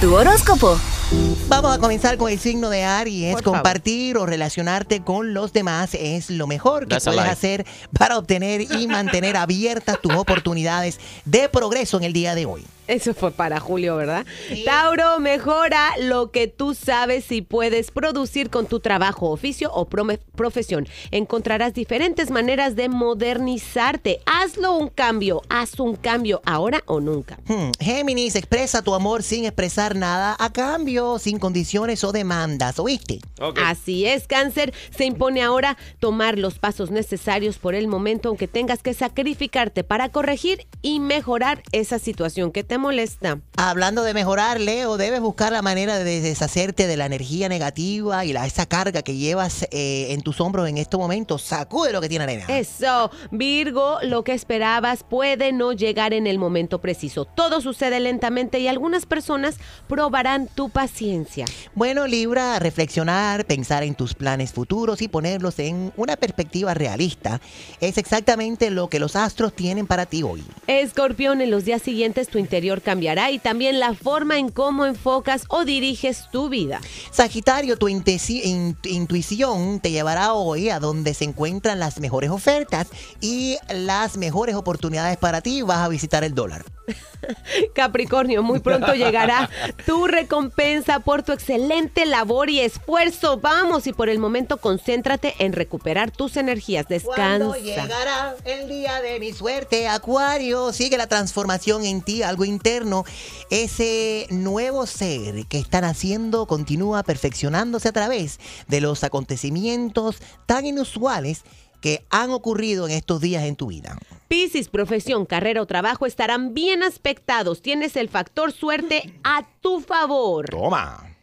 Tu horóscopo. Vamos a comenzar con el signo de Aries. Compartir o relacionarte con los demás es lo mejor que That's puedes hacer para obtener y mantener abiertas tus oportunidades de progreso en el día de hoy. Eso fue para Julio, ¿verdad? Tauro, mejora lo que tú sabes y puedes producir con tu trabajo, oficio o profesión. Encontrarás diferentes maneras de modernizarte. Hazlo un cambio, haz un cambio ahora o nunca. Hmm, Géminis, expresa tu amor sin expresar nada a cambio, sin condiciones o demandas, ¿oíste? Así es, cáncer. Se impone ahora tomar los pasos necesarios por el momento, aunque tengas que sacrificarte para corregir y mejorar esa situación que te molesta. Hablando de mejorar, Leo, debes buscar la manera de deshacerte de la energía negativa y la, esa carga que llevas eh, en tus hombros en estos momentos. Sacude lo que tiene arena. Eso, Virgo, lo que esperabas puede no llegar en el momento preciso. Todo sucede lentamente y algunas personas probarán tu paciencia. Bueno, Libra, reflexionar, pensar en tus planes futuros y ponerlos en una perspectiva realista es exactamente lo que los astros tienen para ti hoy. Escorpión, en los días siguientes tu interior cambiará y también la forma en cómo enfocas o diriges tu vida. Sagitario, tu intuición te llevará hoy a donde se encuentran las mejores ofertas y las mejores oportunidades para ti. Vas a visitar el dólar. Capricornio, muy pronto llegará tu recompensa por tu excelente labor y esfuerzo. Vamos, y por el momento concéntrate en recuperar tus energías. ¿Cuándo Descansa. llegará el día de mi suerte, Acuario? Sigue la transformación en ti, algo interno. Ese nuevo ser que están haciendo continúa perfeccionándose a través de los acontecimientos tan inusuales que han ocurrido en estos días en tu vida. Piscis, profesión, carrera o trabajo estarán bien aspectados. Tienes el factor suerte a tu favor. Toma.